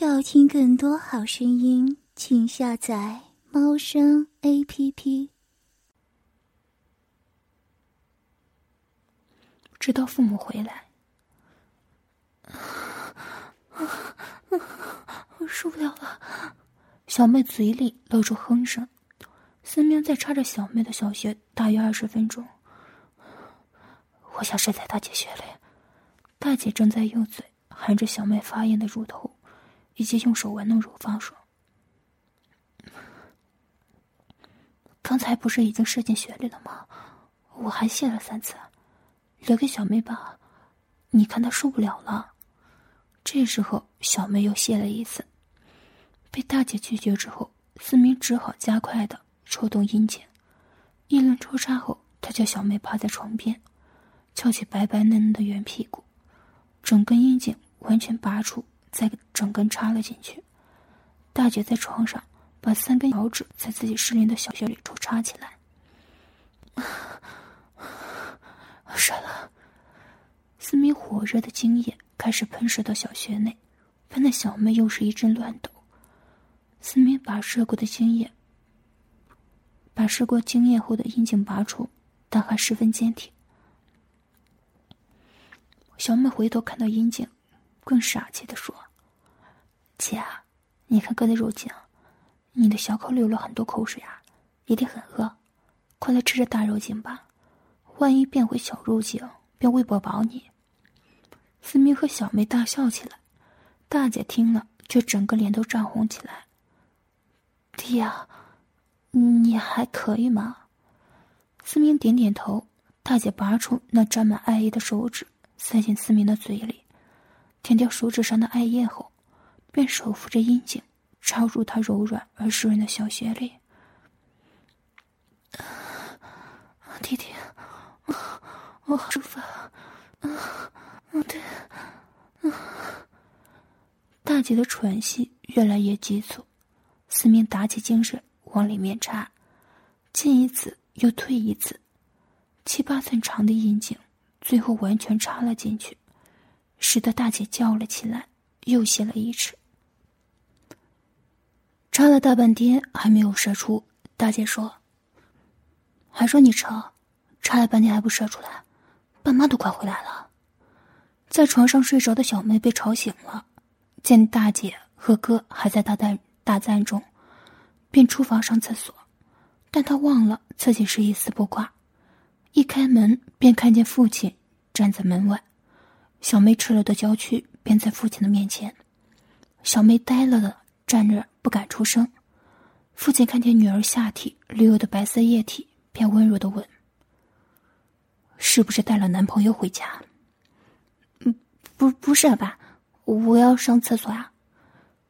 要听更多好声音，请下载猫声 A P P。直到父母回来，我受不了了。小妹嘴里露出哼声。森明在插着小妹的小穴大约二十分钟。我想睡在大姐穴里，大姐正在用嘴含着小妹发炎的乳头。以及用手玩弄乳房说：“刚才不是已经射进血里了吗？我还泄了三次，留给小妹吧。你看她受不了了。”这时候，小妹又泄了一次，被大姐拒绝之后，思明只好加快的抽动阴茎。一轮抽插后，他叫小妹趴在床边，翘起白白嫩嫩的圆屁股，整根阴茎完全拔出。再整根插了进去，大姐在床上把三根脚趾在自己失灵的小穴里抽插起来。射了，思明火热的精液开始喷射到小穴内，喷的小妹又是一阵乱抖。思明把射过的精液，把射过精液后的阴茎拔出，但还十分坚挺。小妹回头看到阴茎。更傻气的说：“姐，你看哥的肉茎，你的小口流了很多口水啊，一定很饿，快来吃这大肉茎吧，万一变回小肉茎，便喂不饱你。”思明和小妹大笑起来，大姐听了却整个脸都涨红起来。爹，你还可以吗？思明点点头，大姐拔出那沾满爱意的手指，塞进思明的嘴里。舔掉手指上的艾叶后，便手扶着阴茎插入他柔软而湿润的小穴里。弟弟，我好舒服啊！嗯，对，大姐的喘息越来越急促，思明打起精神往里面插，进一次又退一次，七八寸长的阴茎最后完全插了进去。使得大姐叫了起来，又泄了一尺。插了大半天还没有射出，大姐说：“还说你扯，插了半天还不射出来，爸妈都快回来了。”在床上睡着的小妹被吵醒了，见大姐和哥还在大赞大赞中，便出房上厕所，但她忘了自己是一丝不挂，一开门便看见父亲站在门外。小妹吃了的娇躯便在父亲的面前，小妹呆了的站着不敢出声。父亲看见女儿下体流的白色液体，便温柔的问：“是不是带了男朋友回家？”“嗯，不，不是，爸，我要上厕所啊。”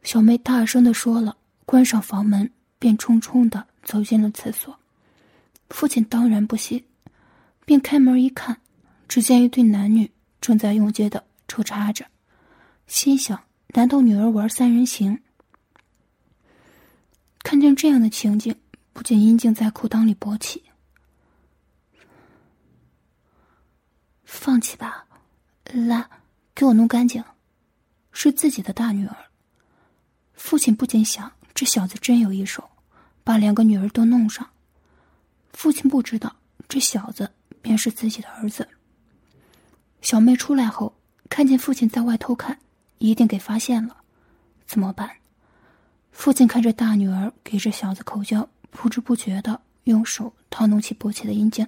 小妹大声的说了，关上房门，便匆匆的走进了厕所。父亲当然不信，便开门一看，只见一对男女。正在用劲的抽插着，心想：难道女儿玩三人行？看见这样的情景，不禁阴茎在裤裆里勃起。放弃吧，来，给我弄干净。是自己的大女儿。父亲不禁想：这小子真有一手，把两个女儿都弄上。父亲不知道，这小子便是自己的儿子。小妹出来后，看见父亲在外偷看，一定给发现了，怎么办？父亲看着大女儿给这小子口交，不知不觉的用手掏弄起勃起的阴茎。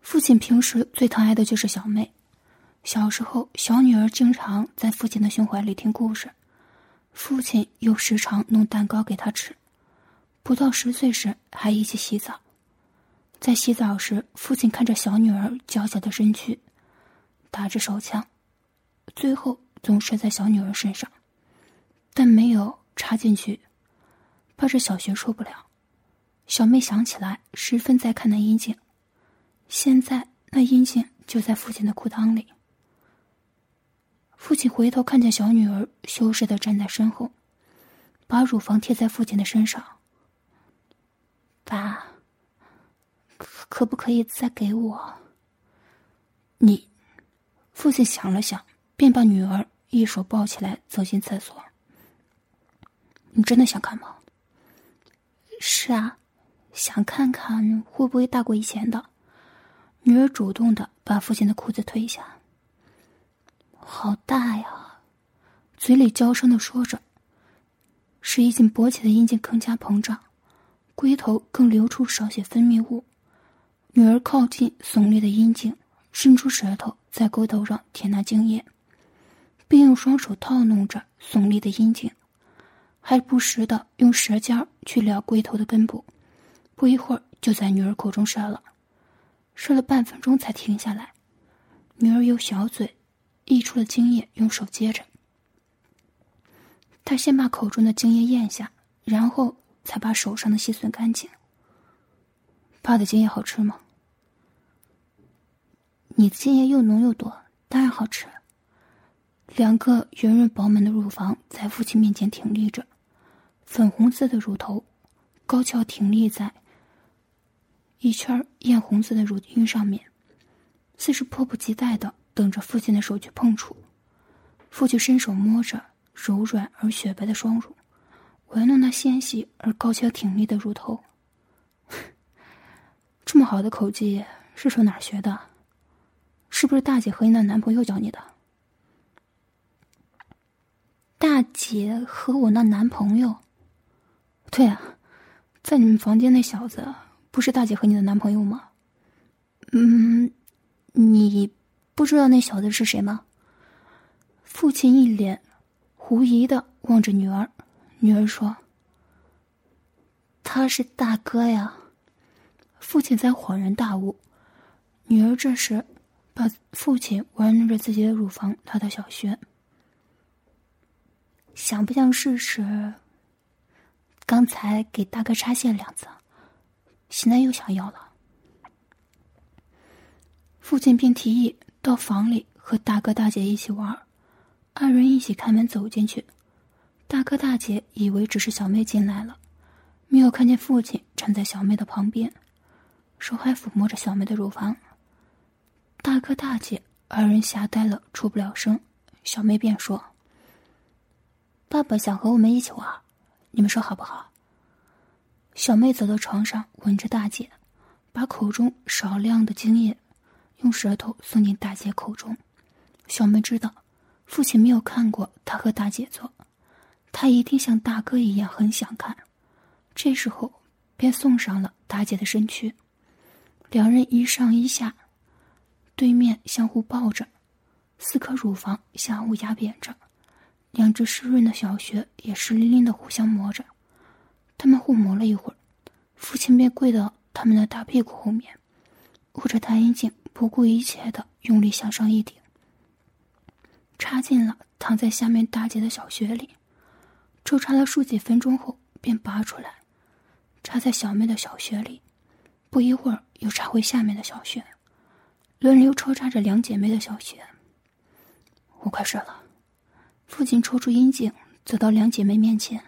父亲平时最疼爱的就是小妹，小时候小女儿经常在父亲的胸怀里听故事，父亲又时常弄蛋糕给她吃，不到十岁时还一起洗澡。在洗澡时，父亲看着小女儿娇小的身躯，打着手枪，最后总摔在小女儿身上，但没有插进去，怕这小学受不了。小妹想起来，十分在看那阴茎，现在那阴茎就在父亲的裤裆里。父亲回头看见小女儿羞涩的站在身后，把乳房贴在父亲的身上，爸。可不可以再给我？你，父亲想了想，便把女儿一手抱起来走进厕所。你真的想看吗？是啊，想看看会不会大过以前的。女儿主动的把父亲的裤子褪下。好大呀！嘴里娇声的说着，使一紧勃起的阴茎更加膨胀，龟头更流出少许分泌物。女儿靠近耸立的阴茎，伸出舌头在龟头上舔那精液，并用双手套弄着耸立的阴茎。还不时的用舌尖去撩龟头的根部，不一会儿就在女儿口中射了，射了半分钟才停下来。女儿用小嘴溢出了精液，用手接着。他先把口中的精液咽下，然后才把手上的细吮干净。爸的精液好吃吗？你的精液又浓又多，当然好吃。两个圆润饱满的乳房在父亲面前挺立着，粉红色的乳头高翘挺立在一圈艳红色的乳晕上面，似是迫不及待的等着父亲的手去碰触。父亲伸手摸着柔软而雪白的双乳，玩弄那纤细而高翘挺立的乳头。这么好的口技是从哪儿学的？是不是大姐和你那男朋友教你的？大姐和我那男朋友，对啊，在你们房间那小子不是大姐和你的男朋友吗？嗯，你不知道那小子是谁吗？父亲一脸狐疑的望着女儿，女儿说：“他是大哥呀。”父亲才恍然大悟，女儿这时把父亲玩弄着自己的乳房拉到小轩。想不想试试？刚才给大哥插线两次，现在又想要了。父亲便提议到房里和大哥大姐一起玩，二人一起开门走进去。大哥大姐以为只是小妹进来了，没有看见父亲站在小妹的旁边，手还抚摸着小妹的乳房。大哥大姐二人吓呆了，出不了声。小妹便说。爸爸想和我们一起玩，你们说好不好？小妹走到床上，吻着大姐，把口中少量的精液用舌头送进大姐口中。小妹知道，父亲没有看过她和大姐做，他一定像大哥一样很想看。这时候，便送上了大姐的身躯，两人一上一下，对面相互抱着，四颗乳房相互压扁着。两只湿润的小穴也湿淋淋的互相磨着，他们互磨了一会儿，父亲便跪到他们的大屁股后面，捂着大阴茎，不顾一切的用力向上一顶，插进了躺在下面大姐的小穴里，抽插了数几分钟后，便拔出来，插在小妹的小穴里，不一会儿又插回下面的小穴，轮流抽插着两姐妹的小穴。我快睡了。父亲抽出阴茎，走到两姐妹面前。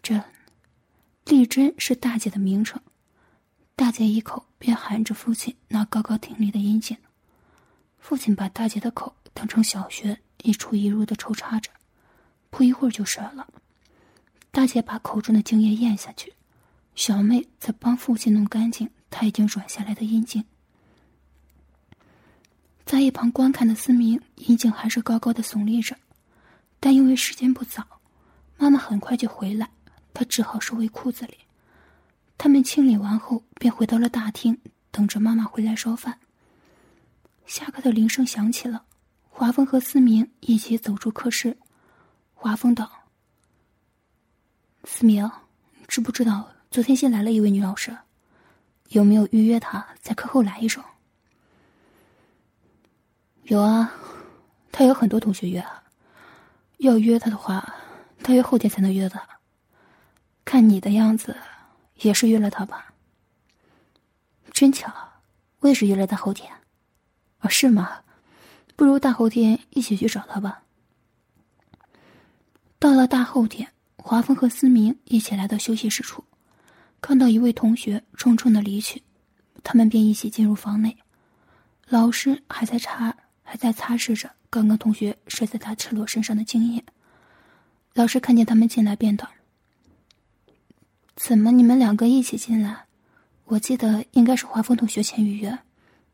这，丽珍是大姐的名称。大姐一口便含着父亲那高高挺立的阴茎。父亲把大姐的口当成小穴，一出一入的抽插着，不一会儿就睡了。大姐把口中的精液咽下去，小妹在帮父亲弄干净他已经软下来的阴茎。在一旁观看的思明，阴茎还是高高的耸立着，但因为时间不早，妈妈很快就回来，他只好收回裤子里。他们清理完后，便回到了大厅，等着妈妈回来烧饭。下课的铃声响起了，华峰和思明一起走出课室。华峰道：“思明，知不知道昨天新来了一位女老师？有没有预约她在课后来一首？”有啊，她有很多同学约，要约她的话，大约后天才能约他。看你的样子，也是约了他吧？真巧，我也是约了他后天。啊，是吗？不如大后天一起去找他吧。到了大后天，华峰和思明一起来到休息室处，看到一位同学重重的离去，他们便一起进入房内。老师还在擦，还在擦拭着刚刚同学摔在他赤裸身上的精液。老师看见他们进来，便道：“怎么你们两个一起进来？我记得应该是华峰同学先预约。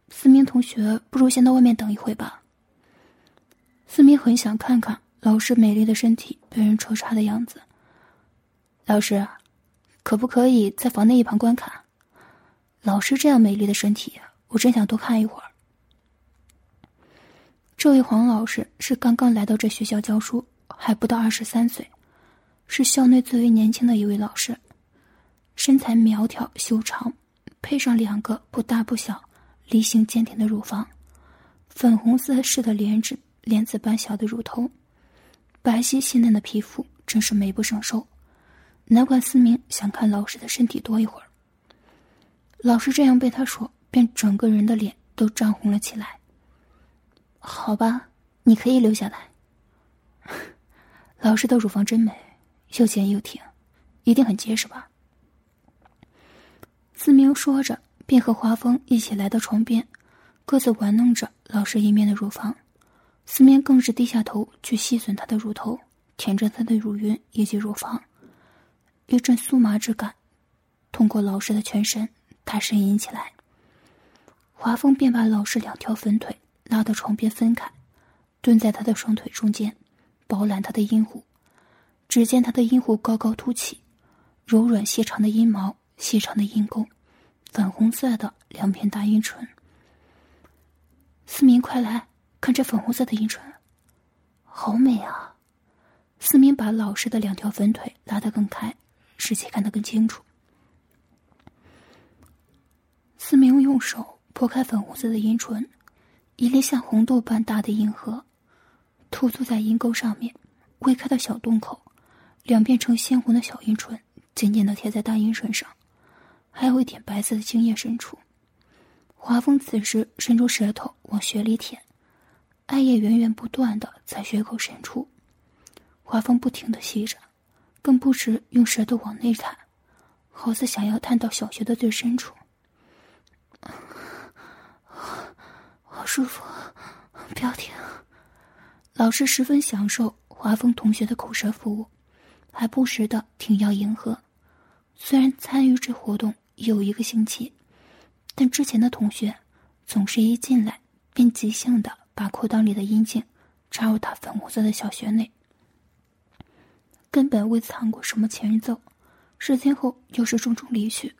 思明同学，不如先到外面等一会吧。”思明很想看看老师美丽的身体被人戳穿的样子。老师，可不可以在房内一旁观看？老师这样美丽的身体，我真想多看一会儿。这位黄老师是刚刚来到这学校教书，还不到二十三岁，是校内最为年轻的一位老师，身材苗条修长，配上两个不大不小、梨形坚挺的乳房，粉红色似的莲子莲子般小的乳头，白皙细嫩的皮肤，真是美不胜收。难怪思明想看老师的身体多一会儿。老师这样被他说，便整个人的脸都涨红了起来。好吧，你可以留下来。老师的乳房真美，又尖又挺，一定很结实吧？思明说着，便和华峰一起来到床边，各自玩弄着老师一面的乳房。思明更是低下头去细吮他的乳头，舔着他的乳晕以及乳房，一阵酥麻之感通过老师的全身，他呻吟起来。华峰便把老师两条粉腿。拉到床边分开，蹲在他的双腿中间，包揽他的阴户。只见他的阴户高高凸起，柔软细长的阴毛，细长的阴沟，粉红色的两片大阴唇。思明，快来看这粉红色的阴唇，好美啊！思明把老师的两条粉腿拉得更开，使其看得更清楚。思明用手拨开粉红色的阴唇。一粒像红豆般大的银核，突出在银沟上面，微开的小洞口，两边呈鲜红的小阴唇紧紧的贴在大阴唇上，还有一点白色的精液渗出。华峰此时伸出舌头往穴里舔，艾叶源源不断的在穴口渗出。华峰不停的吸着，更不时用舌头往内探，好似想要探到小穴的最深处。好舒服，不要停。老师十分享受华峰同学的口舌服务，还不时的挺腰迎合。虽然参与这活动有一个星期，但之前的同学总是一进来便即兴的把裤裆里的阴茎插入他粉红色的小穴内，根本未藏过什么前奏。事情后又是重重离去，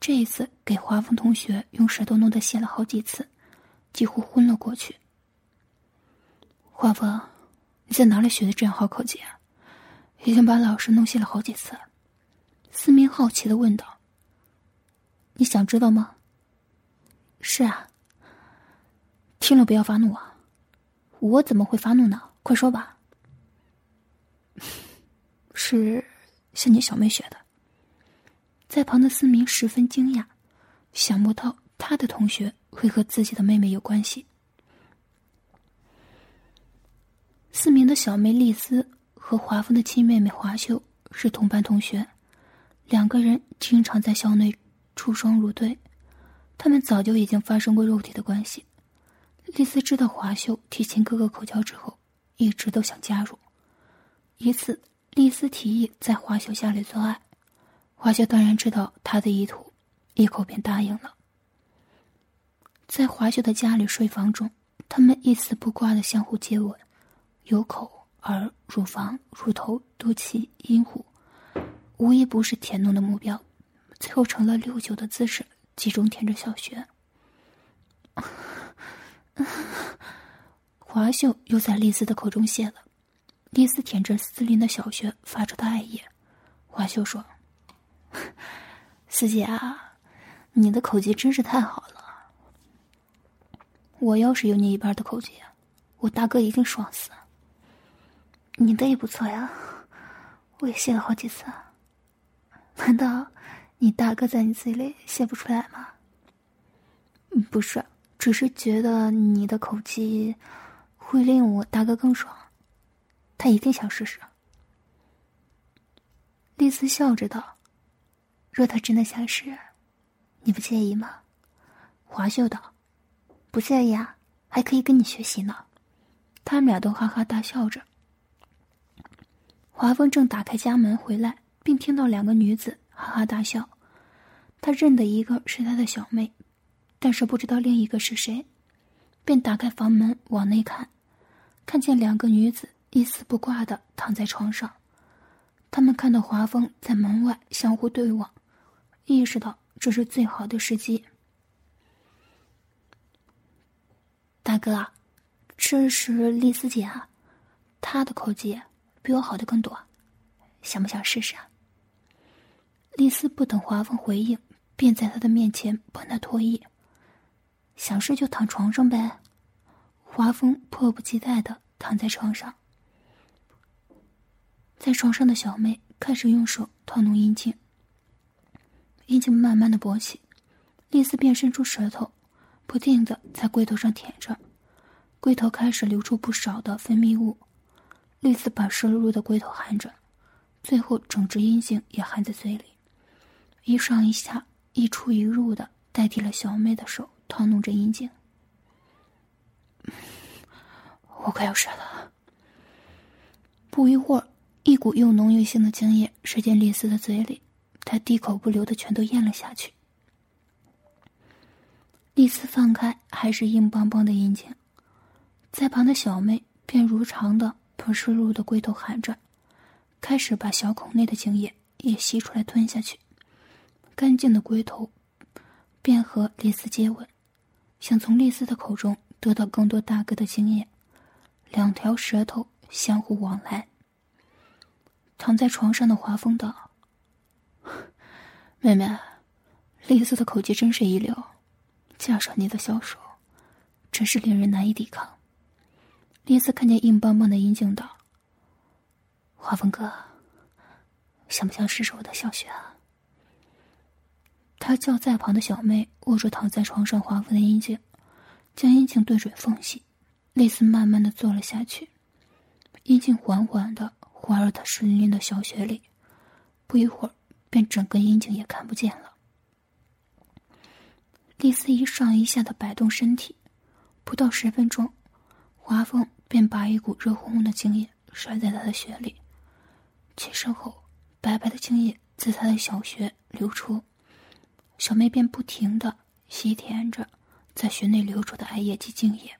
这一次给华峰同学用舌头弄得泄了好几次。几乎昏了过去。华峰，你在哪里学的这样好口技啊？已经把老师弄泄了好几次。思明好奇的问道：“你想知道吗？”“是啊。”“听了不要发怒啊！”“我怎么会发怒呢？快说吧。”“是向你小妹学的。”在旁的思明十分惊讶，想不到他的同学。会和自己的妹妹有关系。思明的小妹丽丝和华峰的亲妹妹华秀是同班同学，两个人经常在校内出双入对，他们早就已经发生过肉体的关系。丽丝知道华秀提前哥哥口交之后，一直都想加入。一次，丽丝提议在华秀家里做爱，华秀当然知道他的意图，一口便答应了。在华秀的家里睡房中，他们一丝不挂的相互接吻，有口、耳、乳房、乳头、肚脐、阴户，无一不是舔弄的目标，最后成了六九的姿势，集中舔着小穴。华秀又在丽丝的口中泄了，第四舔着丝林的小穴发出的爱意。华秀说：“四姐啊，你的口技真是太好了。”我要是有你一半的口技，我大哥一定爽死。你的也不错呀，我也泄了好几次。难道你大哥在你嘴里泄不出来吗？不是，只是觉得你的口技会令我大哥更爽，他一定想试试。丽丝笑着道：“若他真的想试，你不介意吗？”华秀道。不介意啊，还可以跟你学习呢。他们俩都哈哈大笑着。华峰正打开家门回来，并听到两个女子哈哈大笑。他认得一个是他的小妹，但是不知道另一个是谁，便打开房门往内看，看见两个女子一丝不挂的躺在床上。他们看到华峰在门外相互对望，意识到这是最好的时机。大哥，这是丽丝姐啊，她的口技比我好的更多，想不想试试啊？丽丝不等华峰回应。便在他的面前帮他脱衣，想试就躺床上呗。华峰迫不及待的躺在床上，在床上的小妹开始用手套弄阴茎，阴茎慢慢的勃起，丽丝便伸出舌头，不停的在龟头上舔着，龟头开始流出不少的分泌物，丽丝把摄入的龟头含着，最后整只阴茎也含在嘴里，一上一下。一出一入的代替了小妹的手套弄着阴茎，我快要睡了。不一会儿，一股又浓又腥的精液射进丽丝的嘴里，她滴口不留的全都咽了下去。丽丝放开还是硬邦邦的阴茎，在旁的小妹便如常的把摄入的龟头含着，开始把小孔内的精液也吸出来吞下去。干净的龟头，便和丽丝接吻，想从丽丝的口中得到更多大哥的经验。两条舌头相互往来。躺在床上的华风道：“妹妹，丽丝的口技真是一流，加上你的小手，真是令人难以抵抗。”丽丝看见硬邦邦的阴茎道：“华峰哥，想不想试试我的小穴啊？”他叫在旁的小妹握住躺在床上华峰的阴茎，将阴茎对准缝隙，丽丝慢慢的坐了下去，阴茎缓缓的滑入他湿淋淋的小穴里，不一会儿，便整个阴茎也看不见了。丽丝一上一下的摆动身体，不到十分钟，华峰便把一股热烘烘的精液甩在他的穴里，起身后，白白的精液自他的小穴流出。小妹便不停的吸舔着在穴内流出的艾叶及精液。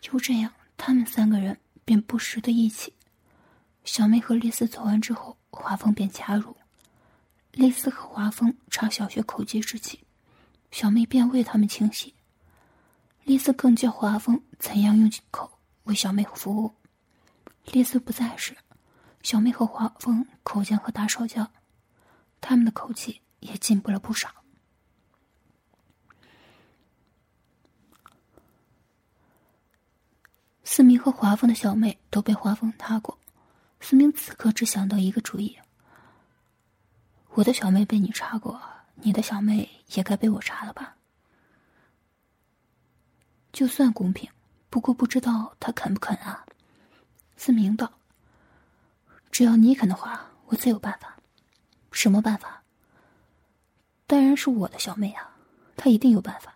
就这样，他们三个人便不时的一起。小妹和丽丝走完之后，华峰便加入。丽丝和华峰插小学口技之际，小妹便为他们清洗。丽丝更教华峰怎样用口为小妹服务。丽丝不在时，小妹和华峰口交和打手脚，他们的口气。也进步了不少。四明和华峰的小妹都被华峰踏过，思明此刻只想到一个主意：我的小妹被你查过，你的小妹也该被我查了吧？就算公平，不过不知道他肯不肯啊？思明道：“只要你肯的话，我自有办法。什么办法？”当然是我的小妹啊，她一定有办法。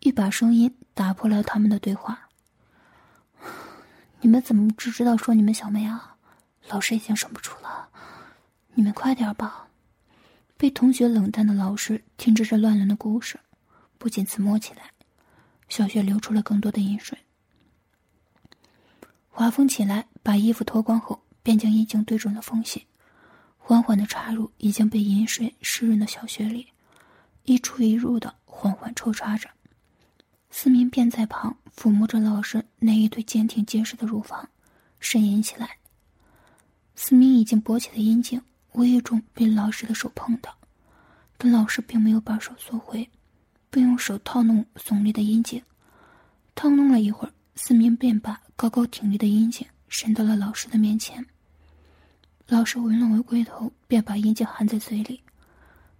一把声音打破了他们的对话：“你们怎么只知道说你们小妹啊？老师已经忍不住了，你们快点吧！”被同学冷淡的老师听着这乱伦的故事，不禁自摸起来，小雪流出了更多的饮水。华风起来，把衣服脱光后，便将衣镜对准了缝隙。缓缓的插入已经被饮水湿润的小穴里，一出一入的缓缓抽插着。思明便在旁抚摸着老师那一对坚挺结实的乳房，呻吟起来。思明已经勃起的阴茎无意中被老师的手碰到，但老师并没有把手缩回，并用手套弄耸立的阴茎。套弄了一会儿，思明便把高高挺立的阴茎伸到了老师的面前。老师闻了闻龟头，便把阴茎含在嘴里，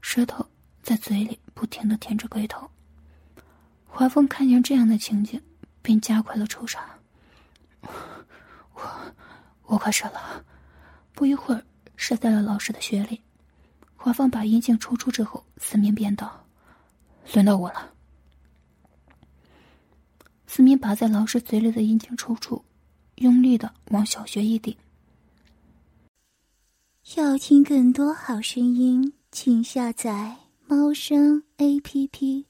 舌头在嘴里不停的舔着龟头。华峰看见这样的情景，便加快了抽插。我，我快射了，不一会儿射在了老师的血里。华峰把阴茎抽出之后，四明便道：“轮到我了。”四明把在老师嘴里的阴茎抽出，用力的往小穴一顶。要听更多好声音，请下载猫声 A P P。